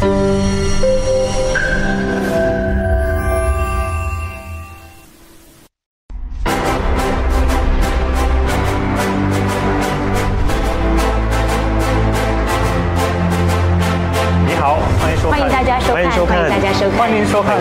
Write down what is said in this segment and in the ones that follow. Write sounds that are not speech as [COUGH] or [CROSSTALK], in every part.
你好，欢迎收看，欢迎大家收看欢迎收看，欢迎大家收看。欢迎收看，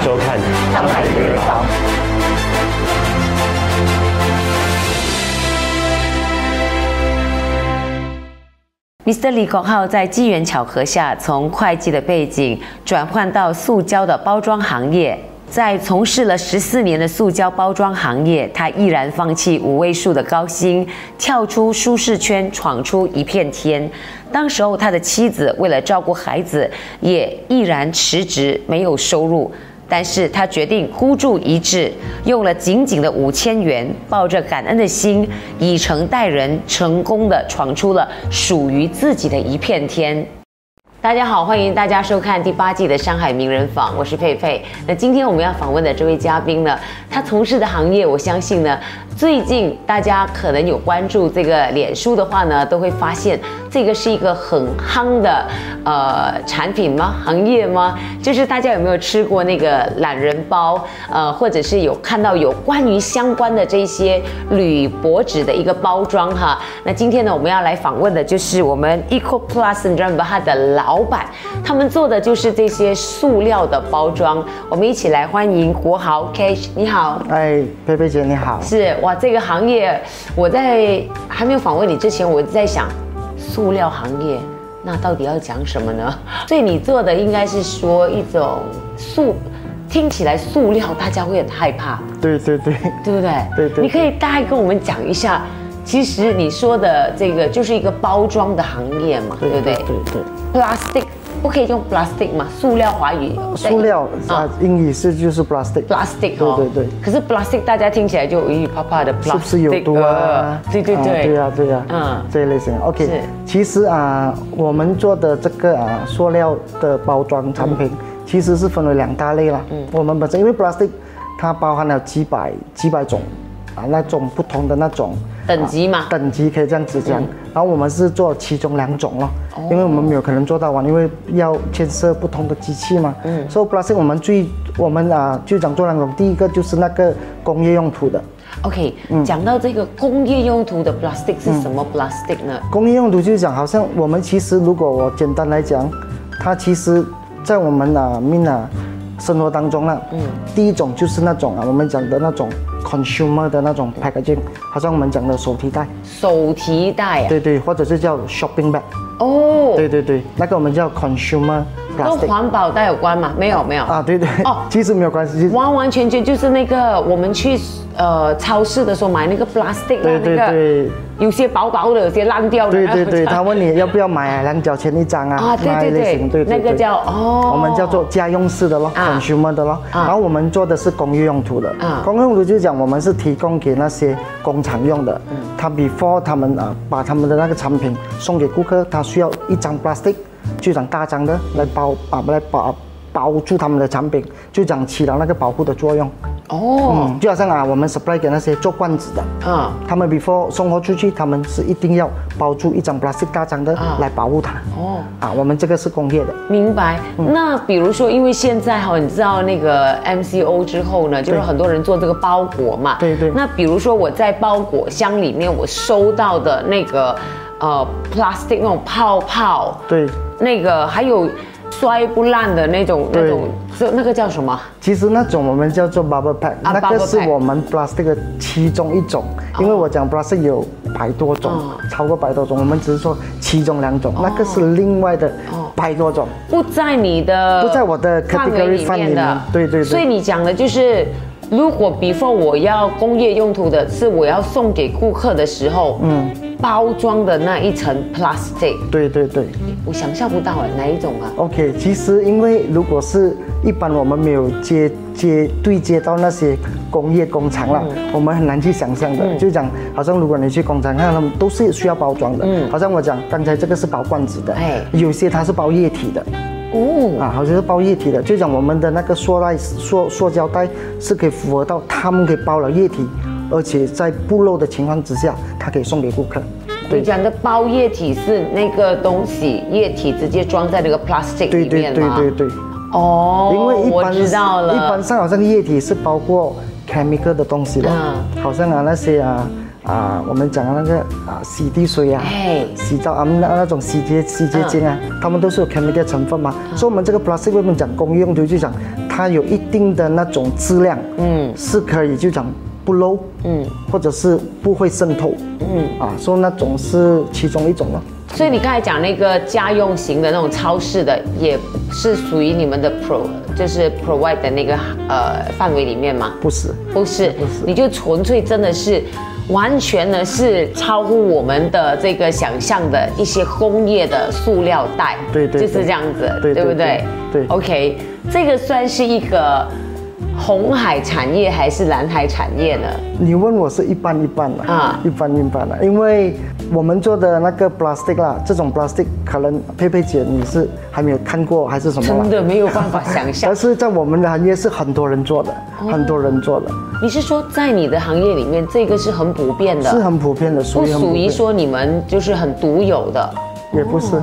Mr. 李国浩在机缘巧合下，从会计的背景转换到塑胶的包装行业。在从事了十四年的塑胶包装行业，他毅然放弃五位数的高薪，跳出舒适圈，闯出一片天。当时候，他的妻子为了照顾孩子，也毅然辞职，没有收入。但是他决定孤注一掷，用了仅仅的五千元，抱着感恩的心，以诚待人，成功的闯出了属于自己的一片天。大家好，欢迎大家收看第八季的《上海名人坊》，我是佩佩。那今天我们要访问的这位嘉宾呢，他从事的行业，我相信呢，最近大家可能有关注这个脸书的话呢，都会发现这个是一个很夯的呃产品吗？行业吗？就是大家有没有吃过那个懒人包？呃，或者是有看到有关于相关的这些铝箔纸的一个包装哈？那今天呢，我们要来访问的就是我们 Eco Plus 你知道吗？它的老板，他们做的就是这些塑料的包装。我们一起来欢迎国豪 Cash，你好。哎，佩佩姐你好。是哇，这个行业我在还没有访问你之前，我在想，塑料行业那到底要讲什么呢？[LAUGHS] 所以你做的应该是说一种塑，听起来塑料大家会很害怕，对对对，对不对？对对你可以大概跟我们讲一下，其实你说的这个就是一个包装的行业嘛，对不对对对。？Plastic 不可以用 plastic 嘛？塑料华语塑料啊啊，英语是就是 plastic。plastic 哦，对对对可是 plastic 大家听起来就咦怕怕的 plastic，是不是有毒啊？对对对，啊对啊对啊，嗯嗯，这一类型。OK，其实啊，我们做的这个啊塑料的包装产品，其实是分为两大类啦。嗯，我们本身因为 plastic 它包含了几百几百种啊那种不同的那种等级嘛啊等级可以这样子讲。然后我们是做其中两种咯，哦因为我们没有可能做到完，因为要牵涉不同的机器嘛。嗯，所以 plastic 我们最我们啊就讲做两种，第一个就是那个工业用途的。OK，讲嗯到这个工业用途的 plastic 是什么 plastic 呢？工业用途就是讲，好像我们其实如果我简单来讲，它其实，在我们啊 mina 生活当中呢，嗯，第一种就是那种啊我们讲的那种 consumer 的那种 packaging，好像我们讲的手提袋，手提袋啊，对对，或者是叫 shopping bag，哦，对对对，那个我们叫 consumer 跟环保袋有关吗？没有没有，啊，对对，哦其实没有关系，完完全全就是那个我们去呃超市的时候买那个 plastic，对对那个对。有些薄薄的，有些烂掉的。对对对，他问你要不要买两角钱一张啊？啊对那一对型对对那个叫哦我们叫做家用式的咯啊，consumer 的咯。啊然后我们做的是工业用途的啊。工业用途就是讲我们是提供给那些工厂用的，嗯他 before 他们啊把他们的那个产品送给顾客，他需要一张 plastic，就讲大张的来包啊来包包住他们的产品，就讲起到那个保护的作用。哦，嗯，就好像啊我们 supply 给那些做罐子的。嗯，他们 before 送货出去，他们是一定要包住一张 plastic 大张的啊来保护它。哦。啊，我们这个是工业的。明白。嗯那比如说，因为现在哈，你知道那个 MCO 之后呢，就是很多人做这个包裹嘛。对对那比如说我在包裹箱里面我收到的那个呃 plastic 那种泡泡，对，那个还有摔不烂的那种那种，就那个叫什么？其实那种我们叫做 bubble pack，、啊那个是我们 plastic 的其中一种。因为我讲 plastic 有百多种，哦。超过百多种，我们只是说其中两种，那个是另外的哦百多种。不在你的不在我的范围 category 里面的。对对所以你讲的就是，如果 before 我要工业用途的是我要送给顾客的时候，嗯，包装的那一层 plastic，对对对。我想象不到哎，哪一种啊？OK，其实因为如果是一般我们没有接接对接到那些工业工厂了，嗯我们很难去想象的。就讲好像如果你去工厂看，他们都是需要包装的。嗯好像我讲刚才这个是包罐子的，嗯哎有些它是包液体的哦，啊，好像是包液体的。就讲我们的那个塑料塑塑胶袋是可以符合到他们可以包了液体，而且在不漏的情况之下，它可以送给顾客。你讲的包液体是那个东西，液体直接装在那个 plastic 里面吗？对对对，哦，因为一般我知道了，一般上好像液体是包括 chemical 的东西的，嗯。好像啊那些啊啊我们讲的那个啊洗涤水啊哎，洗澡啊那那种洗洁洗洁精啊，它们都是有 chemical 成分嘛，嗯。所以我们这个 plastic 为什么讲工业用途就讲它有一定的那种质量，嗯。是可以就讲不漏，嗯或者是不会渗透，嗯。啊，所以那种是其中一种了。所以你刚才讲那个家用型的那种超市的，也是属于你们的 pro，就是 provide 的那个呃范围里面吗？不是，不是，不是你就纯粹真的是完全呢是超乎我们的这个想象的一些工业的塑料袋，对对就是这样子，对对不对？对对 OK，这个算是一个红海产业还是蓝海产业呢？你问我是一般一般的啊。啊，一般一般的，因为我们做的那个 plastic 啦，这种 plastic 可能佩佩姐你是还没有看过还是什么啦？真的没有办法想象。但。是在我们的行业是很多人做的，哦。很多人做的，你是说在你的行业里面，这个是很普遍的，是很普遍的，不属于属于说你们就是很独有的，也不是，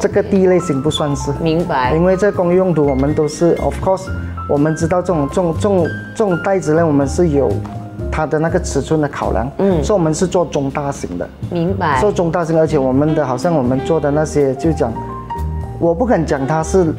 这个第一类型不算是，明白因？为在工业用途我们都是 of course，我们知道这种这种这种这种袋子呢，我们是有它的那个尺寸的考量，嗯，所以我们是做中大型的。明白做。中大型，而且我们的好像我们做的那些，就讲，我不敢讲它是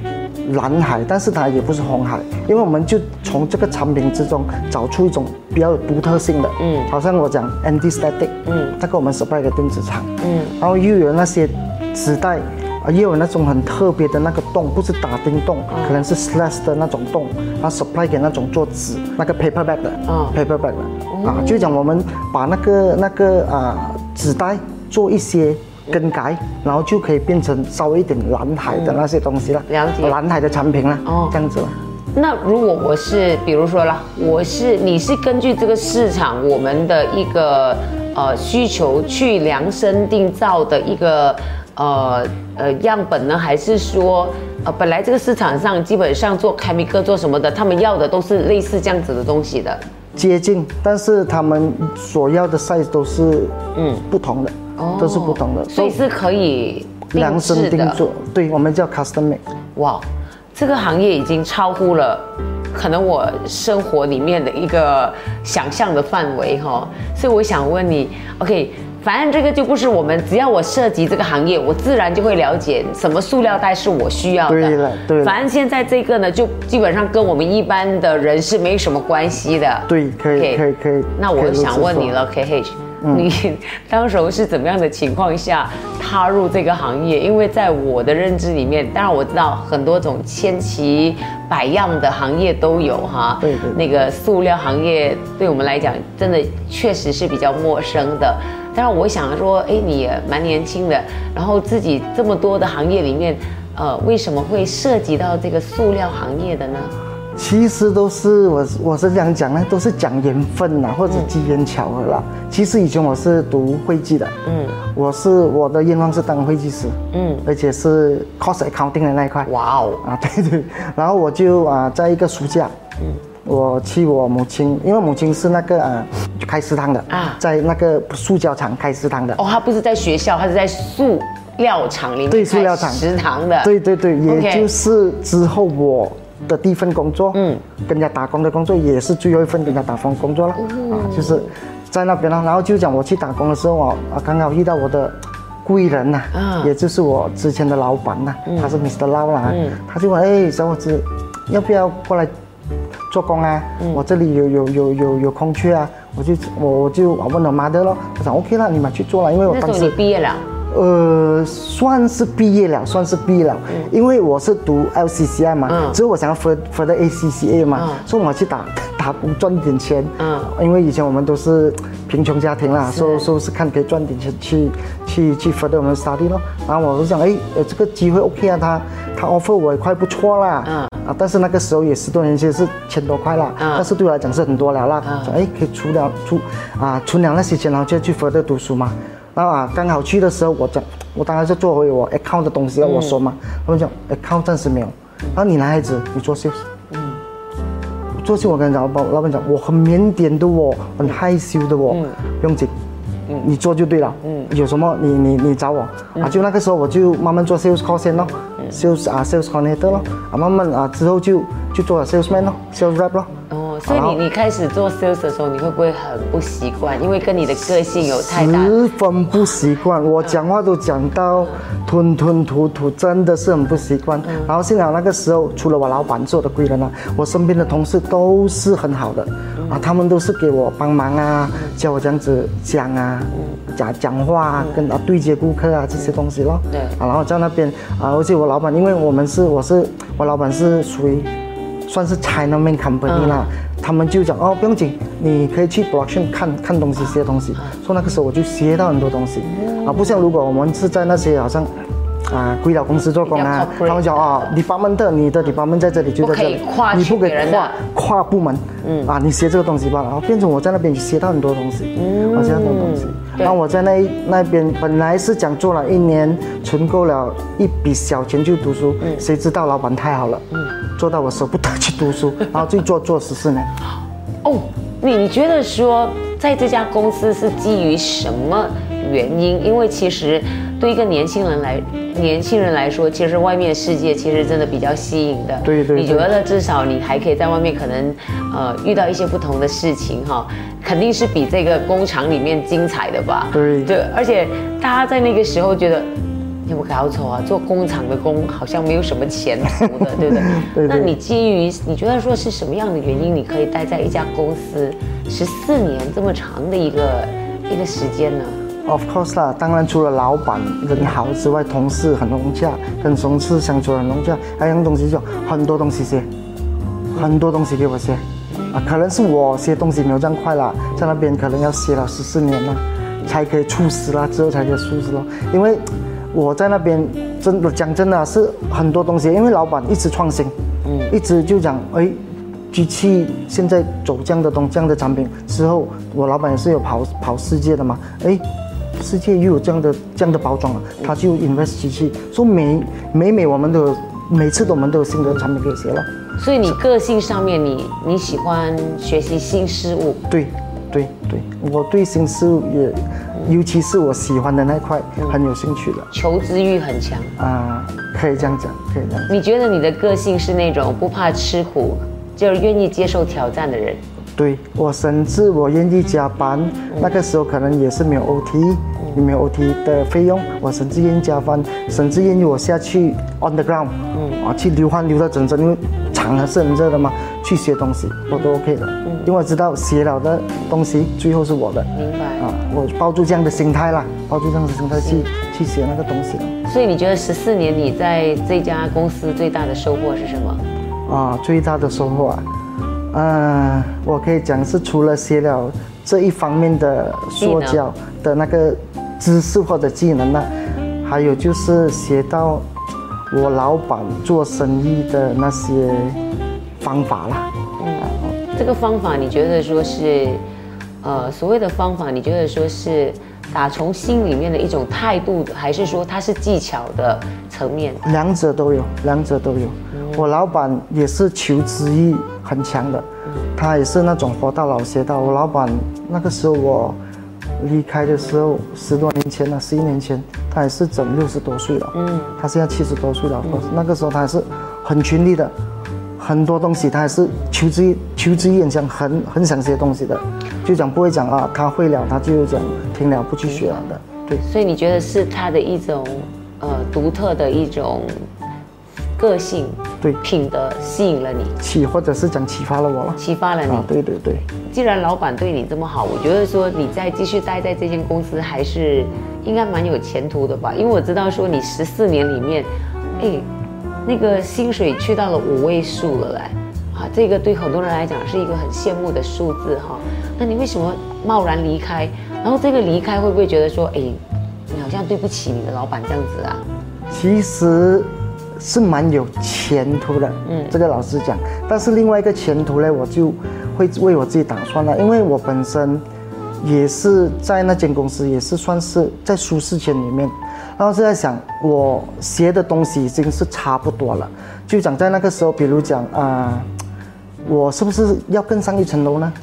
蓝海，但是它也不是红海，因为我们就从这个产品之中找出一种比较有独特性的，嗯，好像我讲 anti static，嗯，这个我们 supply 给电子厂，嗯，然后又有那些纸袋。啊，也有那种很特别的那个洞，不是打钉洞，可能是 slash 的那种洞，然后 supply 给那种做纸那个 paper bag 的，嗯。paper bag 的，啊，就讲我们把那个那个啊纸袋做一些更改，然后就可以变成稍微一点蓝海的那些东西了，了解。蓝海的产品了，哦。哦，这样子了。那如果我是，比如说啦，我是你是根据这个市场我们的一个呃需求去量身定造的一个呃呃样本呢，还是说呃本来这个市场上基本上做 chemical 做什么的，他们要的都是类似这样子的东西的？接近，但是他们所要的 size 都是嗯不同的，都是不同的，所以是可以量身。定做，对我们叫 custom make。哇，这个行业已经超乎了可能我生活里面的一个想象的范围哈，所以我想问你，OK，反正这个就不是我们，只要我涉及这个行业，我自然就会了解什么塑料袋是我需要的。对了对了反正现在这个呢，就基本上跟我们一般的人是没什么关系的。对，可以可以可以。那我想问你了，KH，、你当时候是怎么样的情况下踏入这个行业？因为在我的认知里面，当然我知道很多种千奇百样的行业都有哈。对对那个塑料行业对我们来讲，真的确实是比较陌生的。当然，我想说，哎，你也蛮年轻的，然后自己这么多的行业里面，呃，为什么会涉及到这个塑料行业的呢？其实都是我我是这样讲呢，都是讲缘分呐，或者机缘巧合啦。其实以前我是读会计的，嗯，我是我的愿望是当会计师，嗯。嗯，而且是 cost accounting 的那一块。哇哦，啊，对对，然后我就啊，在一个暑假，嗯，我去我母亲，因为母亲是那个呃开食堂的啊。啊，在那个塑胶厂开食堂的，哦，他不是在学校，他是在塑料厂里面对开塑料厂。食堂的。对对对，也就是之后我的第一份工作，嗯，跟人家打工的工作，也是最后一份跟人家打工工作了，啊，就是在那边了。然后就讲我去打工的时候啊，啊，刚好遇到我的贵人呐、嗯也就是我之前的老板呐、他是 Mr. Lau 啦，他就问，哎，小伙子，要不要过来做工啊？我这里有有有有有空缺啊，我就我我就我问我妈的咯，我说 OK 了，你们去做了，因为我当时毕业了，呃，算是毕业了，算是毕业了，因为我是读 LCCI 嘛，嗯。之后我想要 for for 的 ACCA 嘛，嗯。所以我去打打工赚点钱，嗯。因为以前我们都是贫穷家庭啦，所以说是看可以赚点钱去去去 for 我们 study 咯，然后我就想，哎，呃，这个机会 OK 啊，他他 offer 我也快不错啦，嗯。啊，但是那个时候也十多年前是千多块啦，嗯。但是对我来讲是很多了啦，哎可以出了出啊存了那些钱，然后就去 further 读书嘛。然后啊，刚好去的时候，我讲我当然是做回我 account 的东西要我说嘛，他们讲 account 暂时没有，然后你男孩子你做 sales，嗯，做 sales 我跟你讲，老板老板讲我很腼腆的哦，很害羞的哦，不用紧，你做就对了，嗯，有什么你你你找我。啊，就那个时候我就慢慢做 sales call 先咯，sales 啊 sales coordinator 咯，啊慢慢啊之后就就做了 salesman 咯，sales rep 咯。哦，所以你你开始做 sales 的时候，你会不会很不习惯？因为跟你的个性有太大。十分不习惯，我讲话都讲到吞吞吐吐，真的是很不习惯。然后幸好那个时候，除了我老板做的贵人啊，我身边的同事都是很好的，啊，他们都是给我帮忙啊，教我这样子讲啊，讲讲话啊，跟啊对接顾客啊这些东西咯。对。啊，然后在那边啊，而且我老板，因为我们是我是我老板是属于算是 China main company 啦，他们就讲哦不用紧，你可以去 production 看看东西学东西，所以那个时候我就学到很多东西。啊，不像如果我们是在那些好像。啊，归到公司做工啊，他们讲啊，department 你的 department 在这里就在这里。你不可以去别人的。跨跨部门，嗯。啊，你学这个东西吧，然后变成我在那边学到很多东西，嗯，我学到很多东西。对然后我在那那边本来是讲做了一年，存够了一笔小钱去读书，谁知道老板太好了，嗯，做到我舍不得去读书，[LAUGHS] 然后就做做十四年。哦，你你觉得说在这家公司是基于什么原因？因为其实对一个年轻人来，年轻人来说，其实外面世界其实真的比较吸引的。对对对你觉得至少你还可以在外面可能呃遇到一些不同的事情哈，肯定是比这个工厂里面精彩的吧？对对，而且大家在那个时候觉得。有没有搞错啊？做工厂的工好像没有什么前途的，对不对？[LAUGHS] 对对那你基于你觉得说是什么样的原因，你可以待在一家公司十四年这么长的一个一个时间呢？Of course 啦，当然除了老板人好之外，同事很融洽，跟同事相处很融洽，还有东西就很多东西学，很多东西给我学，啊，可能是我写东西没有这样快啦，在那边可能要写了十四年了，才可以出师啦，之后才可以出师咯，因为我在那边真的讲真的是很多东西，因为老板一直创新，嗯，一直就讲哎。机器现在走这样的东这样的产品之后，我老板也是有跑跑世界的嘛，哎，世界又有这样的这样的包装了，他就 invest 机器，说每每每我们都有每次都我们都有新的产品可以学了，所以你个性上面你，你喜欢学习新事物，对对对，我对新事物也，尤其是我喜欢的那一块很有兴趣的求知欲很强。啊、可以这样讲，可以这样讲。你觉得你的个性是那种不怕吃苦，就是愿意接受挑战的人？对我甚至我愿意加班，那个时候可能也是没有 OT，也没有 OT 的费用，我甚至愿意加班，甚至愿意我下去 on the ground，嗯啊，去流汗流到整身，因为场还是很热的嘛，去学东西我都 OK 的，因为我知道学了的东西最后是我的，明白。啊，我抱住这样的心态啦，抱住这样的心态去去学那个东西了。所以你觉得十四年你在这家公司最大的收获是什么？啊，最大的收获啊，嗯、我可以讲是除了写了这一方面的说教的那个知识或者技能呢，还有就是学到我老板做生意的那些方法啦。这个方法你觉得说是，呃，所谓的方法，你觉得说是打从心里面的一种态度，还是说它是技巧的层面？两者都有，两者都有。我老板也是求知欲很强的，他也是那种活到老学到。我老板那个时候我离开的时候，十多年前了，十一年前，他也是整六十多岁了。嗯，他现在七十多岁了，那个时候他还是很勤力的，很多东西他还是求知欲求知欲很强，很很想学东西的，就讲不会讲啊，他会了，他就讲停了不去学了的。对，所以你觉得是他的一种呃独特的一种个性对品德吸引了你，启或者是讲启发了我了。启发了你。啊，对对对。既然老板对你这么好，我觉得说你再继续待在这间公司还是应该蛮有前途的吧？因为我知道说你十四年里面，哎，那个薪水去到了五位数了嘞，啊，这个对很多人来讲是一个很羡慕的数字哈。那你为什么贸然离开？然后这个离开会不会觉得说，哎，你好像对不起你的老板这样子啊？其实是蛮有前途的，嗯，这个老实讲。但是另外一个前途呢，我就会为我自己打算了，因为我本身也是在那间公司，也是算是在舒适圈里面。然后是在想，我学的东西已经是差不多了，就讲在那个时候，比如讲啊、我是不是要更上一层楼呢？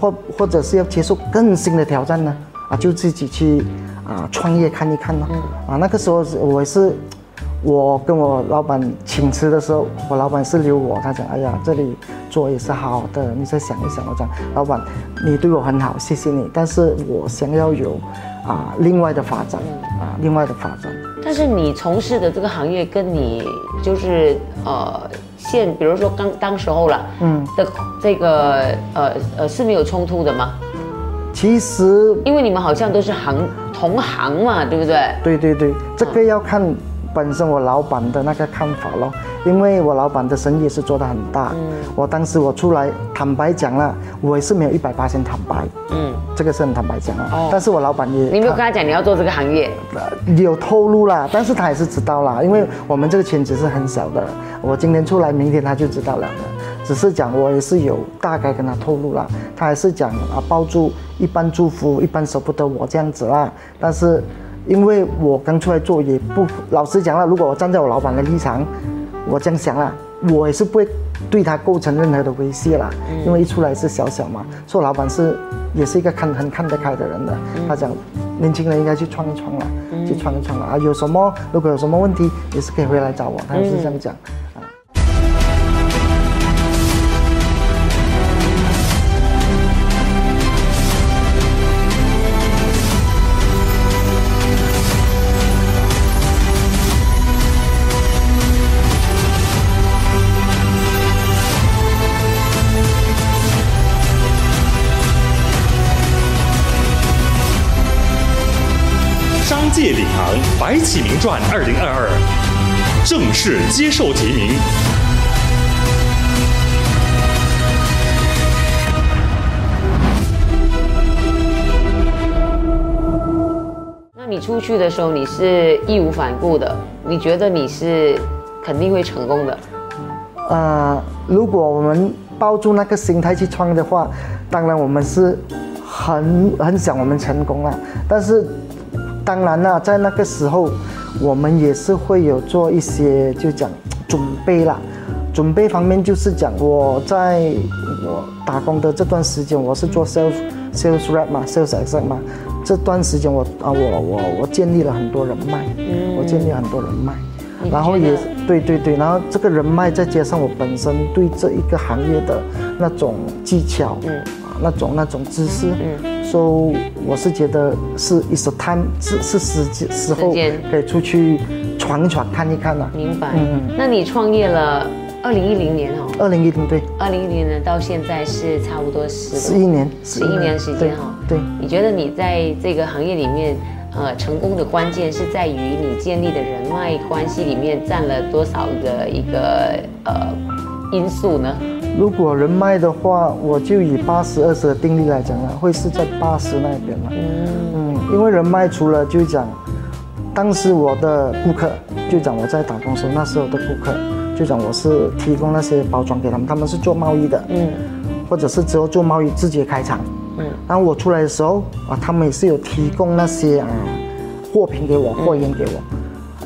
或或者是要接受更新的挑战呢？啊，就自己去啊创业看一看呢。啊，那个时候是我也是。我跟我老板请辞的时候，我老板是留我，他讲：“哎呀，这里做也是好的，你再想一想。”我讲：“老板，你对我很好，谢谢你，但是我想要有啊另外的发展啊另外的发展。”但是你从事的这个行业跟你就是呃现，比如说刚当时候了，嗯的这个呃呃是没有冲突的吗？其实，因为你们好像都是行同行嘛，对不对？对对对，这个要看。本身我老板的那个看法咯，因为我老板的生意是做得很大，嗯，我当时我出来坦白讲了，我也是没有一百八先坦白，嗯，这个是很坦白讲啊，哦，但是我老板也，你没有跟他讲你要做这个行业，有透露啦，但是他也是知道啦，因为我们这个圈子是很小的，我今天出来，明天他就知道了的，只是讲我也是有大概跟他透露了，他还是讲啊，抱住一般祝福，一般舍不得我这样子啦，但是。因为我刚出来做，也不老实讲了。如果我站在我老板的立场，我这样想了，我也是不会对他构成任何的威胁啦。因为一出来是小小嘛，做老板是也是一个看很看得开的人的。他讲年轻人应该去闯一闯了，去闯一闯了啊！有什么如果有什么问题，也是可以回来找我。他就是这样讲。界领航白起名传二零二二正式接受提名。那你出去的时候，你是义无反顾的？你觉得你是肯定会成功的？呃，如果我们抱住那个心态去创的话，当然我们是很很想我们成功了，但是。当然了，在那个时候，我们也是会有做一些就讲准备啦。准备方面就是讲，我在我打工的这段时间，我是做 sales sales rep 嘛，sales exec 嘛。这段时间我啊，我我我建立了很多人脉，我建立很多人脉，然后也对对对，然后这个人脉再加上我本身对这一个行业的那种技巧，嗯，啊那种那种知识，嗯。都，我是觉得是 is time 是是时间时候可以出去闯一闯看一看了。明白。嗯，那你创业了二零一零年哦。二零一零对。二零一零年到现在是差不多十十一年，十一年时间哈。对。你觉得你在这个行业里面，呃，成功的关键是在于你建立的人脉关系里面占了多少的一个呃因素呢？如果人脉的话，我就以八十二十的定律来讲了，会是在八十那边了。嗯。嗯，因为人脉除了就讲，当时我的顾客就讲我在打工时候那时候的顾客就讲我是提供那些包装给他们，他们是做贸易的，嗯，或者是之后做贸易自己开厂，嗯，然后我出来的时候啊，他们也是有提供那些啊货品给我，货源给我，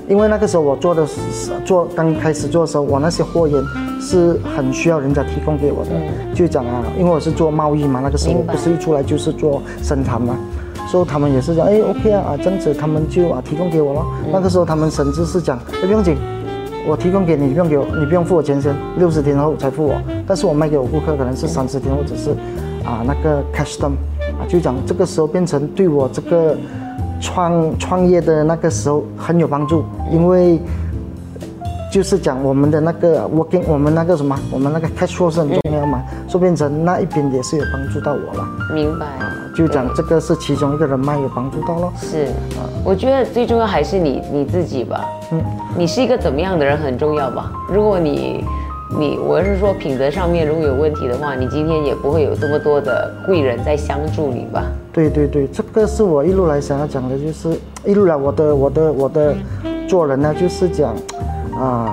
因为那个时候我做的是做刚开始做的时候，我那些货源。是很需要人家提供给我的，就讲啊，因为我是做贸易嘛，那个时候不是一出来就是做生产嘛，所以他们也是讲，哎，OK 啊，啊这样子他们就啊提供给我了。那个时候他们甚至是讲，哎不用紧，我提供给你，不用给我，你不用付我钱先，六十天后才付我。但是我卖给我顾客可能是三十天或者是啊那个 cash 啊就讲这个时候变成对我这个创创业的那个时候很有帮助，因为。就是讲我们的那个 working，我们那个什么，我们那个 cash flow 是很重要嘛，说变成那一边也是有帮助到我了。明白啊，就讲这个是其中一个人脉有帮助到咯。是啊，我觉得最重要还是你你自己吧。嗯，你是一个怎么样的人很重要吧？如果你你我是说品德上面如果有问题的话，你今天也不会有这么多的贵人在相助你吧？对对对，这个是我一路来想要讲的，就是一路来我的我的我的做人呢，就是讲。啊，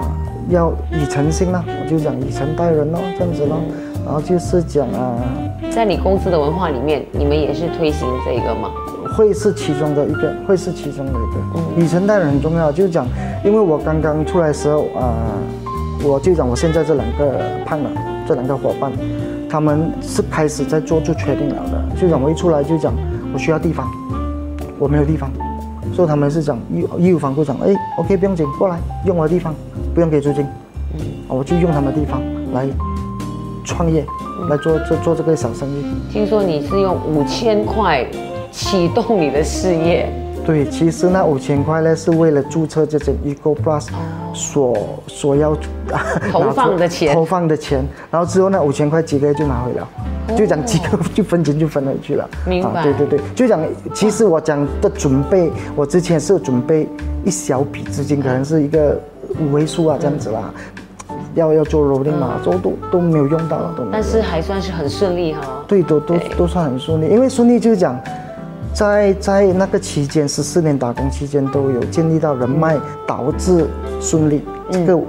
要以诚信啦，我就讲以诚待人咯，这样子咯。然后就是讲啊，在你公司的文化里面，你们也是推行这个吗？会是其中的一个，会是其中的一个。嗯，以诚待人很重要，就是讲，因为我刚刚出来的时候啊，我就讲我现在这两个胖了，这两个伙伴，他们是开始在做做决定了的。就讲我一出来就讲，我需要地方。我没有地方，所以他们是讲义义务房东讲，哎，OK，不用紧，过来用我的地方，不用给租金，我就用他们地方来创业，来做做做这个小生意。听说你是用五千块启动你的事业，对，其实那五千块呢是为了注册这种 Eco Plus 所所要投放的钱。投放的钱，然后之后那五千块几个月就拿回了。就讲几个就分钱就分回去了，明白？对对对，就讲其实我讲的准备，我之前是准备一小笔资金，可能是一个五位数啊这样子啦，要要做 rolling 嘛，都都都没有用到，都。但是还算是很顺利哈。对，都都都算很顺利，因为顺利就是讲，在在那个期间十四年打工期间都有建立到人脉，导致顺利这个。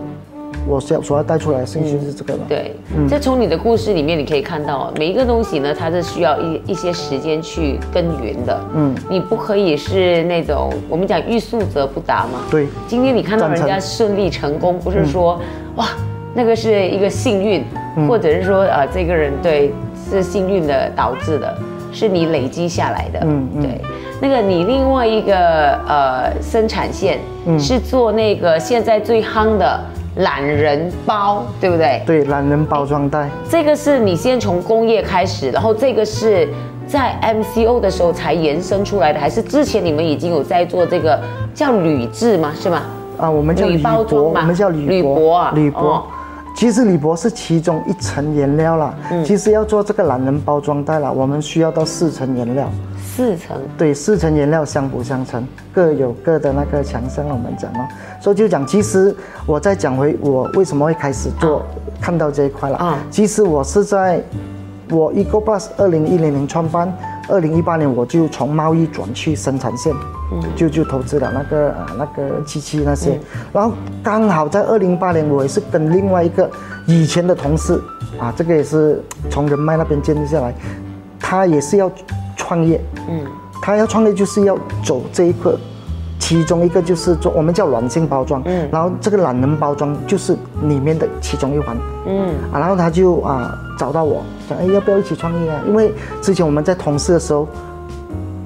我想所要带出来的信息是这个吧。对，这从你的故事里面你可以看到，每一个东西呢，它是需要一一些时间去耕耘的。嗯，你不可以是那种我们讲欲速则不达嘛。对。今天你看到人家顺利成功，不是说哇那个是一个幸运，或者是说啊这个人对是幸运的导致的，是你累积下来的。嗯嗯。对，那个你另外一个呃生产线是做那个现在最夯的。懒人包，对不对？对，懒人包装袋。这个是你先从工业开始，然后这个是在 MCO 的时候才延伸出来的，还是之前你们已经有在做这个叫铝制吗？是吗？啊，我们叫铝包装嘛，我们叫铝箔啊，铝箔。其实铝箔是其中一层原料啦。嗯。其实要做这个懒人包装袋啦，我们需要到四层原料。四层对，四层颜料相辅相成，各有各的那个强项。我们讲哦，所以就讲，其实我再讲回我为什么会开始做，看到这一块了啊。其实我是在我 EcoBus 二零一零年创办，二零一八年我就从贸易转去生产线，嗯，就就投资了那个呃那个机器那些，然后刚好在二零一八年我也是跟另外一个以前的同事啊，这个也是从人脉那边建立下来，他也是要。创业，嗯，他要创业就是要走这一个，其中一个就是做我们叫软性包装，嗯，然后这个懒人包装就是里面的其中一环，嗯，啊，然后他就啊找到我，讲哎要不要一起创业啊？因为之前我们在同事的时候，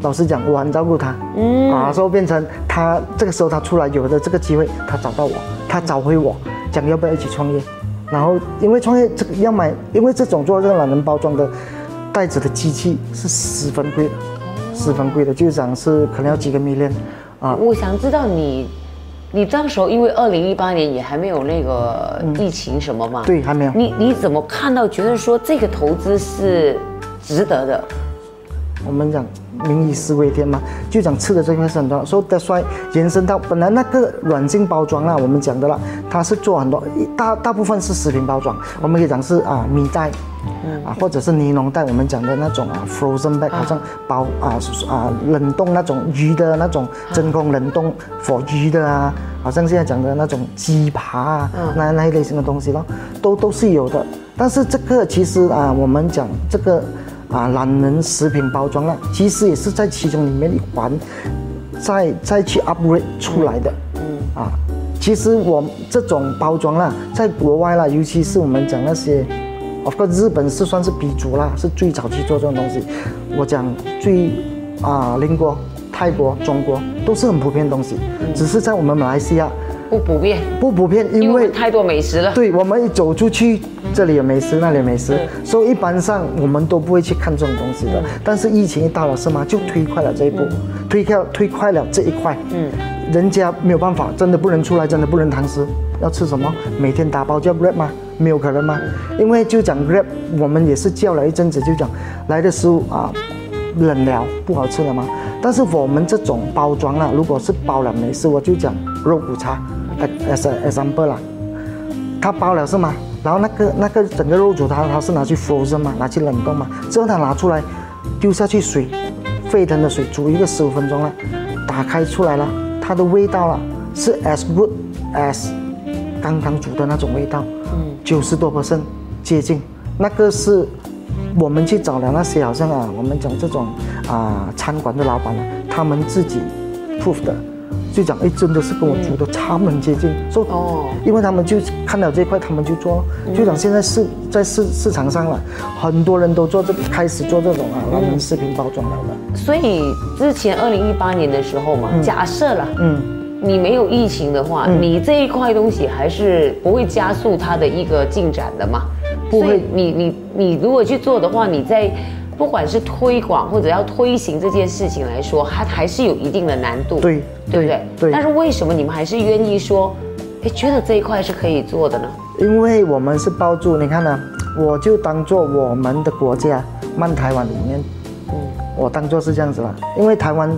老实讲我很照顾他，嗯，啊，之后变成他这个时候他出来有了这个机会，他找到我，他找回我，讲要不要一起创业？然后因为创业这个要买，因为这种做这个懒人包装的。袋子的机器是十分贵的，十分贵的，就讲是可能要几个 million 啊。我想知道你，你到时候因为二零一八年也还没有那个疫情什么嘛？对，还没有。你你怎么看到觉得说这个投资是值得的？我们讲民以食为天嘛，就讲吃的这块是很重要，所以的衰延伸到本来那个软性包装啊，我们讲的啦，它是做很多大大部分是食品包装，我们可以讲是啊米袋。嗯啊，或者是尼龙袋，我们讲的那种啊，frozen bag，好像包啊啊冷冻那种鱼的那种真空冷冻 for 鱼的啊，好像现在讲的那种鸡扒啊，那那一类型的东西咯，都都是有的。但是这个其实啊，我们讲这个啊懒人食品包装啊，其实也是在其中里面一环，再再去 upgrade 出来的。嗯啊，其实我这种包装啦，在国外啦，尤其是我们讲那些。Of course，日本是算是鼻祖啦，是最早去做这种东西。我讲最啊，邻国泰国、中国都是很普遍的东西，只是在我们马来西亚不普遍，不普遍，因为太多美食了。对，我们一走出去，这里有美食，那里有美食，所以一般上我们都不会去看这种东西的。但是疫情一到了，是吗？就推快了这一步，推快推快了这一块。嗯，人家没有办法，真的不能出来，真的不能堂食，要吃什么？每天打包叫 bread 吗？没有可能吗？因为就讲 Grab，我们也是叫了一阵子，就讲来的食物啊冷了不好吃了吗？但是我们这种包装啊，如果是包了没事，我就讲肉骨茶，as as example 啦，它包了是吗？然后那个那个整个肉骨它它是拿去 frozen 嘛，拿去冷冻嘛，之后它拿出来丢下去水，沸腾的水煮一个十五分钟了，打开出来了，它的味道了是 as good as 刚刚煮的那种味道。九十多 percent 接近，那个是我们去找了那些好像啊，我们讲这种啊餐馆的老板啊，他们自己 proof 的，就讲，哎，真的是跟我煮的差不多很接近，说哦。哦，因为他们就看到这一块，他们就做，就讲现在市在市市场上了，很多人都做这开始做这种啊拉面食品包装了的，所以之前二零一八年的时候嘛，假设了，嗯，你没有疫情的话，你这一块东西还是不会加速它的一个进展的嘛？不会你你你如果去做的话，你在不管是推广或者要推行这件事情来说，它还是有一定的难度，对对不对？对但是为什么你们还是愿意说，哎，觉得这一块是可以做的呢？因为我们是包住，你看呢、我就当做我们的国家慢台湾里面，嗯我当做是这样子了，因为台湾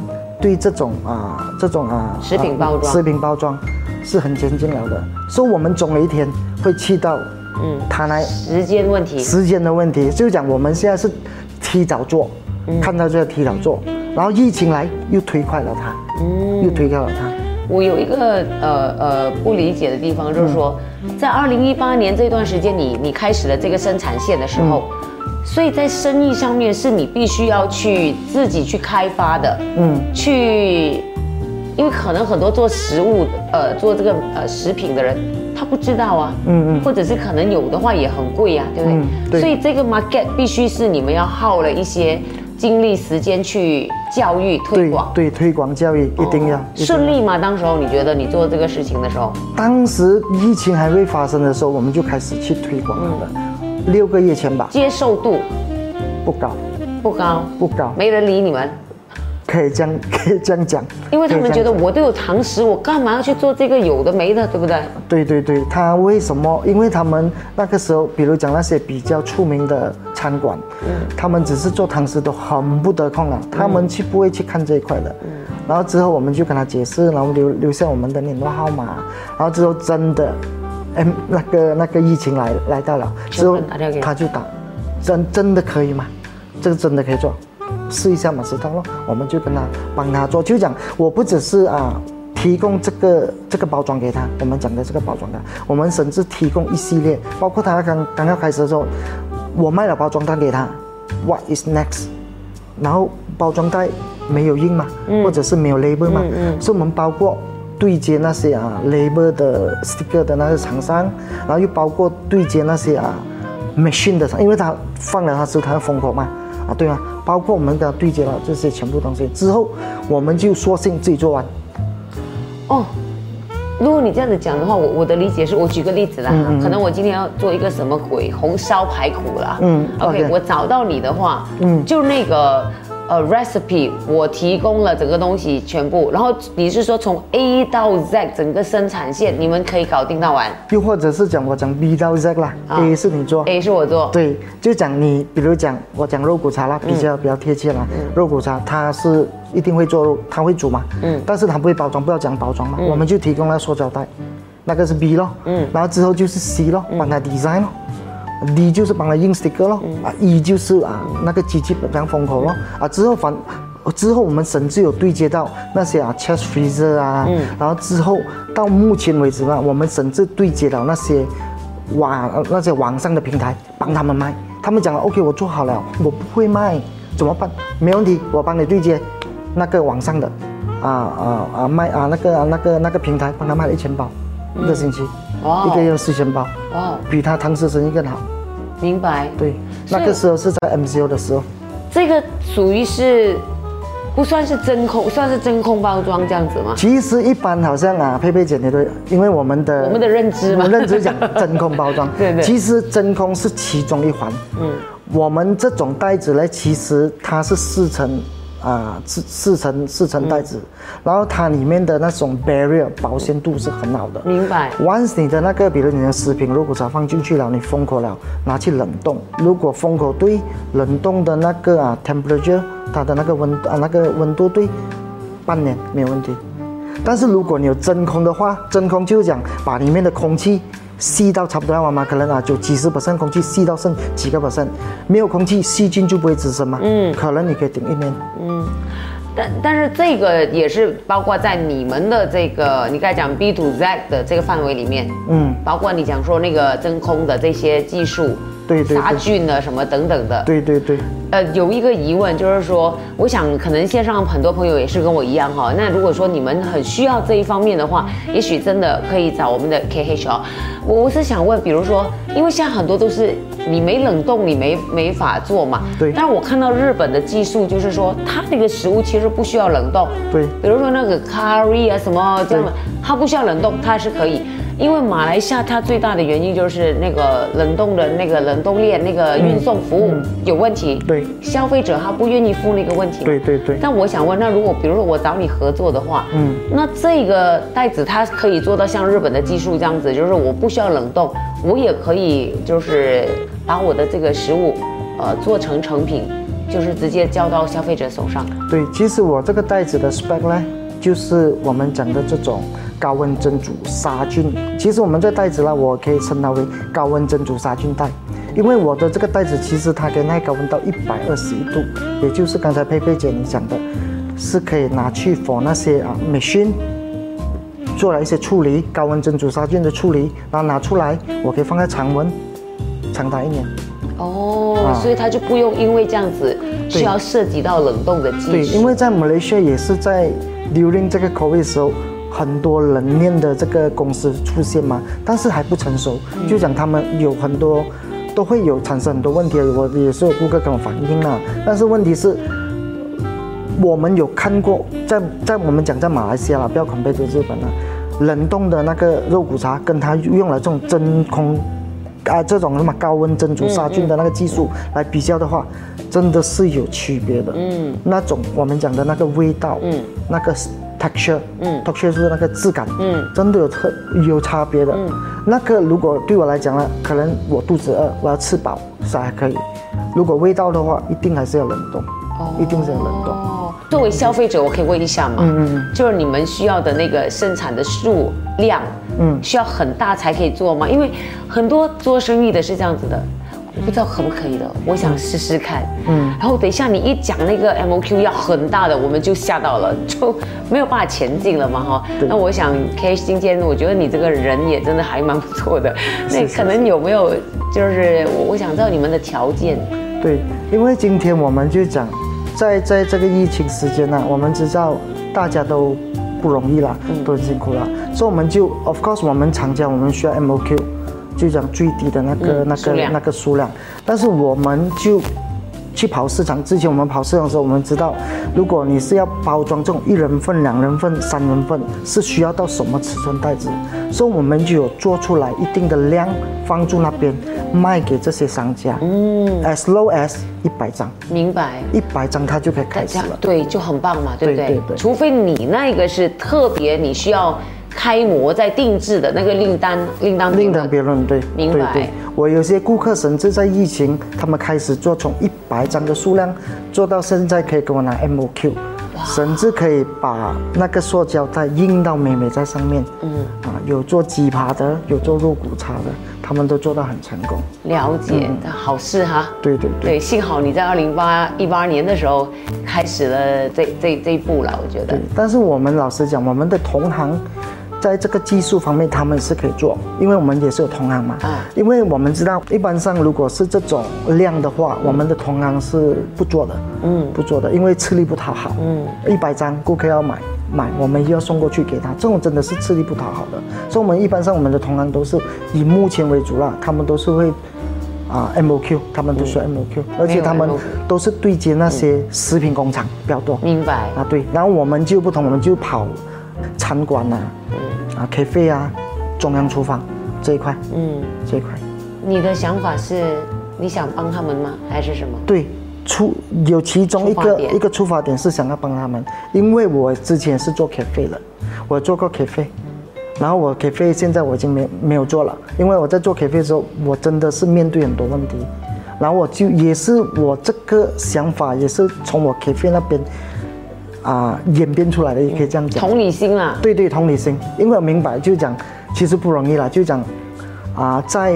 对这种啊这种啊食品包装。啊食品包装是很先进了的，所以我们总有一天会去到嗯。他那时间问题，时间的问题，就讲我们现在是提早做，嗯。看到就要提早做，然后疫情来又推快了它，嗯。又推快了它。我有一个呃呃不理解的地方，就是说，在二零一八年这段时间你，你开始了这个生产线的时候，所以在生意上面是你必须要去自己去开发的，嗯，去，因为可能很多做食物呃做这个呃食品的人他不知道啊，嗯嗯或者是可能有的话也很贵呀、对不对？嗯对所以这个 market 必须是你们要耗了一些精力时间去教育推广。对，推广教育一定要。顺利吗？当时候你觉得你做这个事情的时候，当时疫情还未发生的时候，我们就开始去推广了六个月前吧，接受度？不高，不高，不高，没人理你们，可以这样 [LAUGHS] 可以这样讲。因为他们觉得我都有常识，我干嘛要去做这个有的没的，对不对？对对对，他为什么？因为他们那个时候，比如讲那些比较出名的餐馆，他们只是做堂食都很不得空了，他们去不会去看这一块的。嗯。然后之后我们就跟他解释，然后留留下我们的联络号码，然后之后真的，哎，那个那个疫情来来到了之后他他就打，真真的可以吗？这个真的可以做，试一下嘛，知道咯。我们就跟他帮他做，就讲我不只是啊提供这个这个包装给他，我们讲的这个包装的，我们甚至提供一系列，包括他刚刚要开始的时候，我卖了包装袋给他，What is next？然后包装袋没有印嘛，或者是没有 label 嘛，所以我们包括对接那些啊 label 的 sticker 的那些厂商，然后又包括对接那些啊 machine 的厂，因为他放了它之后它要封口嘛，啊对啊？包括我们跟他对接了这些全部东西之后，我们就索性自己做完。哦，如果你这样子讲的话，我我的理解是我举个例子啦，可能我今天要做一个什么鬼红烧排骨啦，嗯，OK，OK 我找到你的话，嗯就那个。呃，recipe 我提供了整个东西全部，然后你是说从 A 到 Z 整个生产线你们可以搞定到完？又或者是讲我讲 B 到 Z 啦、啊。A 是你做，，A 是我做，对，就讲你，比如讲我讲肉骨茶啦，比嗯较、比较贴切啦。肉骨茶它是一定会做肉，它会煮嘛，嗯，但是它不会包装，不要讲包装嘛，我们就提供了塑胶袋，那个是 B 咯，嗯，然后之后就是 C 咯，帮它 design 咯。D 就是帮他印 sticker 咯，啊，E 就是啊那个机器本上封口咯，啊之后反之后我们甚至有对接到那些啊 chest freezer 啊，然后之后到目前为止呢，我们甚至对接了那些网呃那些网上的平台帮他们卖，他们讲了 OK 我做好了，我不会卖怎么办？没问题，我帮你对接。那个网上的啊啊啊卖啊那个啊那个那个平台帮他卖了一千包，一个星期，哇一个月四千包，哦，比他汤氏生意更好。明白。对，那个时候是在 MCO 的时候，这个属于是不算是真空，算是真空包装这样子吗？其实一般好像啊，佩佩姐你对，因为我们的我们的认知嘛我们认知讲真空包装，[LAUGHS] 对对其实真空是其中一环。嗯，我们这种袋子呢，其实它是四层啊，四四层四层袋子，然后它里面的那种 barrier 保鲜度是很好的。明白。Once 你的那个，比如你的食品如果它放进去了，你封口了，拿去冷冻。如果封口对，冷冻的那个啊 temperature，它的那个温啊那个温度对，半年没有问题。但是如果你有真空的话，真空就是讲把里面的空气吸到差不多要完嘛，可能啊就几十空气吸到剩几个 percent，没有空气细菌就不会滋生嘛。嗯，可能你可以顶一年。嗯但但是这个也是包括在你们的这个你刚才讲 B to Z 的这个范围里面，嗯，包括你讲说那个真空的这些技术，对对对杀菌啊什么等等的。对对对，呃，有一个疑问就是说，我想可能线上很多朋友也是跟我一样哈。那如果说你们很需要这一方面的话，也许真的可以找我们的 KH 哦。我我是想问，比如说，因为现在很多都是你没冷冻，你没没法做嘛。对但是我看到日本的技术，就是说它那个食物其实不需要冷冻。对比如说那个 curry 啊什么这样的，它不需要冷冻，它是可以。因为马来西亚它最大的原因就是那个冷冻的那个冷冻链那个运送服务有问题，对消费者他不愿意付那个问题。对对对但我想问，那如果比如说我找你合作的话，嗯，那这个袋子它可以做到像日本的技术这样子，就是我不需要冷冻，我也可以就是把我的这个食物，呃，做成成品，就是直接交到消费者手上。对，其实我这个袋子的 spec 呢，就是我们讲的这种高温蒸煮杀菌。其实我们这袋子呢，我可以称它为高温蒸煮杀菌袋，因为我的这个袋子其实它可以耐高温到一百二十一度，也就是刚才佩佩姐你讲的，是可以拿去 for 那些啊 machine 做了一些处理，高温蒸煮杀菌的处理，然后拿出来，我可以放在常温，长达一年。哦，啊所以它就不用因为这样子需要涉及到冷冻的技术。对，因为在马来西亚也是在 during 这个 COVID 的时候，很多冷链的这个公司出现嘛，但是还不成熟，就讲他们有很多都会有产生很多问题，我也是有顾客跟我反映了，但是问题是。我们有看过，在在我们讲在马来西亚啦，不要 compare to 日本了，冷冻的那个肉骨茶，跟它用了这种真空啊这种什么高温蒸煮杀菌的那个技术来比较的话，真的是有区别的。嗯，那种我们讲的那个味道，嗯，那个 texture，嗯，texture 是那个质感，嗯，真的有特有差别的。嗯，那个如果对我来讲呢，可能我肚子饿，我要吃饱是还可以。如果味道的话，一定还是要冷冻，哦一定是要冷冻。哦，作为消费者，我可以问一下吗？嗯嗯就是你们需要的那个生产的数量，嗯，需要很大才可以做吗？因为很多做生意的是这样子的。我不知道可不可以的，我想试试看。嗯，然后等一下你一讲那个 MOQ 要很大的，我们就吓到了，就没有办法前进了嘛哈。那我想 K 今天我觉得你这个人也真的还蛮不错的。[LAUGHS] 那可能有没有就是我我想知道你们的条件。对，因为今天我们就讲，在在这个疫情时间呢，我们知道大家都不容易啦，都很辛苦啦，所以我们就 of course 我们厂家我们需要 MOQ，就讲最低的那个、那个那个数量，但是我们就去跑市场之前，我们跑市场的时候，我们知道，如果你是要包装这种一人份、两人份、三人份，是需要到什么尺寸袋子，所以我们就有做出来一定的量，放住那边卖给这些商家，嗯，as low as 一百张，明白。一百张它就可以开始了。对就很棒嘛，对不对？对对对除非你那个是特别你需要开模在定制的那个另当另当别另论当别论，对，明白对对。我有些顾客甚至在疫情，他们开始做从一百张的数量做到现在可以给我拿 MOQ，甚至可以把那个塑胶袋印到美美在上面。嗯，啊，有做鸡扒的，有做肉骨茶的，他们都做到很成功。了解，好事哈。对对对。对，幸好你在二零八一八年的时候开始了这这这一步了，我觉得对，但是我们老实讲，我们的同行在这个技术方面他们是可以做，因为我们也是有同行嘛。啊因为我们知道，一般上如果是这种量的话，我们的同行是不做的。嗯，不做的，因为吃力不讨好。嗯，一百张顾客要买买，我们又要送过去给他，这种真的是吃力不讨好的。所以，我们一般上我们的同行都是以目前为主啦，他们都是会。啊，MOQ，他们都是 MOQ，、而且他们都是对接那些食品工厂比较多。明白。啊，对，然后我们就不同，我们就跑餐馆呐、啊，咖啡啊，中央厨房这一块，嗯，这一块，你的想法是你想帮他们吗？还是什么？对，出有其中一个一个出发点是想要帮他们，因为我之前是做咖啡的，我做过咖啡，然后我咖啡现在我已经没没有做了，因为我在做咖啡的时候，我真的是面对很多问题，然后我就也是我这个想法也是从我咖啡那边啊、演变出来的，也可以这样讲。同理心啦。对对，同理心，因为我明白，就讲其实不容易啦，就讲啊、在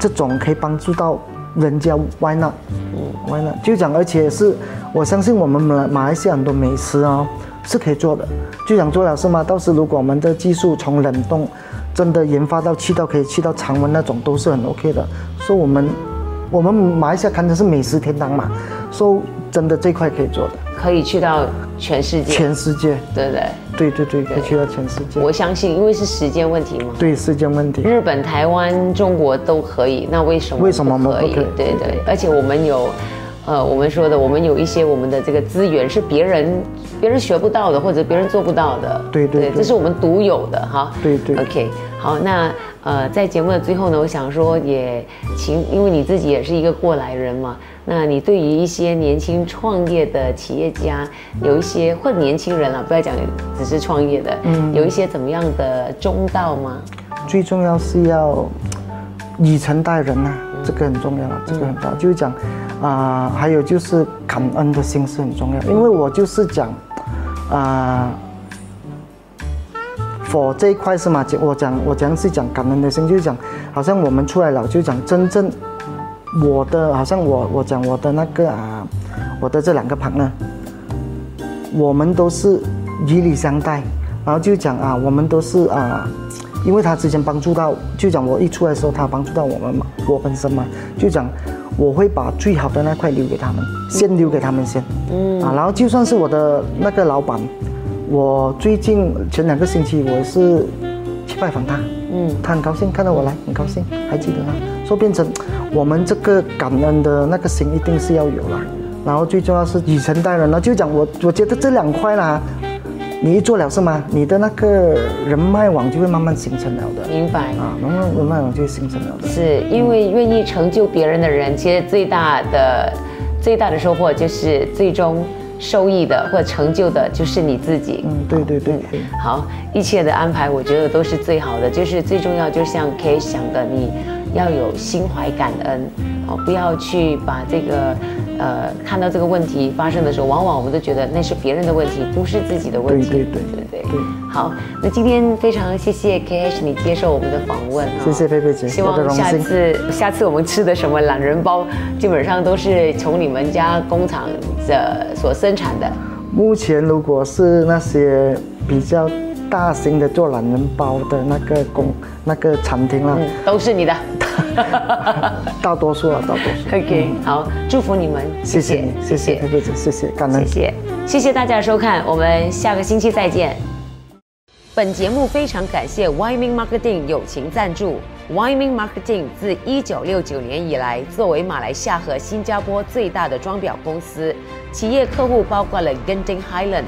这种可以帮助到人家，why not？嗯，why not？就讲，而且是我相信我们马来马来西亚很多美食哦是可以做的，就讲做了是吗？到时如果我们的技术从冷冻真的研发到去到可以去到常温那种，都是很 OK 的。说我们我们马来西亚堪称是美食天堂嘛，说真的这块可以做的，可以去到全世界，全世界，对不对？对对对，可以去到全世界。我相信，因为是时间问题嘛。对，时间问题。日本、台湾、中国都可以，那为什么为什么不可以？对对，而且我们有。呃，我们说的，我们有一些我们的这个资源是别人别人学不到的，或者别人做不到的。对对，这是我们独有的哈。对对。OK，好，那呃，在节目的最后呢，我想说也请，因为你自己也是一个过来人嘛，那你对于一些年轻创业的企业家，有一些或年轻人啊，不要讲只是创业的，嗯，有一些怎么样的忠道吗？最重要是要以诚待人呐，这个很重要，这个很大，就是讲。啊，还有就是感恩的心是很重要，因为我就是讲，啊，佛这一块是嘛，我讲我讲是讲感恩的心，就是讲，好像我们出来了，就讲真正我的，好像我我讲我的那个啊，我的这两个朋友，我们都是以礼相待，然后就讲啊，我们都是啊，因为他之前帮助到，就讲我一出来的时候，他帮助到我们嘛，我本身嘛，就讲。我会把最好的那块留给他们，先留给他们先，嗯啊，然后就算是我的那个老板，我最近前两个星期我是去拜访他，嗯，他很高兴看到我来，很高兴，还记得吗，说变成我们这个感恩的那个心一定是要有了，然后最重要是以诚待人了，就讲我我觉得这两块啦。你一做了是吗？你的那个人脉网就会慢慢形成了的。明白啊，慢慢人脉网就会形成了的。是因为愿意成就别人的人，其实最大的、最大的收获就是最终受益的或成就的就是你自己。嗯，对对对。好，一切的安排我觉得都是最好的，就是最重要，就像 K 想的，你要有心怀感恩，哦，不要去把这个。呃，看到这个问题发生的时候，往往我们都觉得那是别人的问题，不是自己的问题。对对对对对。好，那今天非常谢谢 K H 你接受我们的访问啊，谢谢菲菲姐，希望下次下次我们吃的什么懒人包，基本上都是从你们家工厂的所生产的。目前如果是那些比较大型的做懒人包的那个工那个餐厅啦，都是你的。[LAUGHS] 大多数啊，大多数。OK，好，祝福你们，谢谢，谢谢，谢谢，谢谢，感恩，谢谢，谢谢大家的收看，我们下个星期再见。本节目非常感谢 Wyoming Marketing 友情赞助。Wyoming Marketing 自一九六九年以来，作为马来西亚和新加坡最大的装裱公司，企业客户包括了 Genting Highland、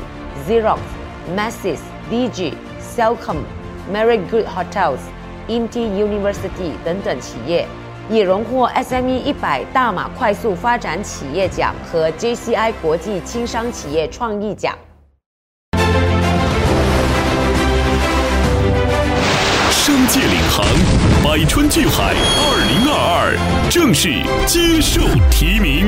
Xerox、Masses、DG、Celcom、Marigood Hotels。Inti University 等等企业也荣获 SME 一百大马快速发展企业奖和 JCI 国际轻商企业创意奖。商界领航，百川聚海，二零二二正式接受提名。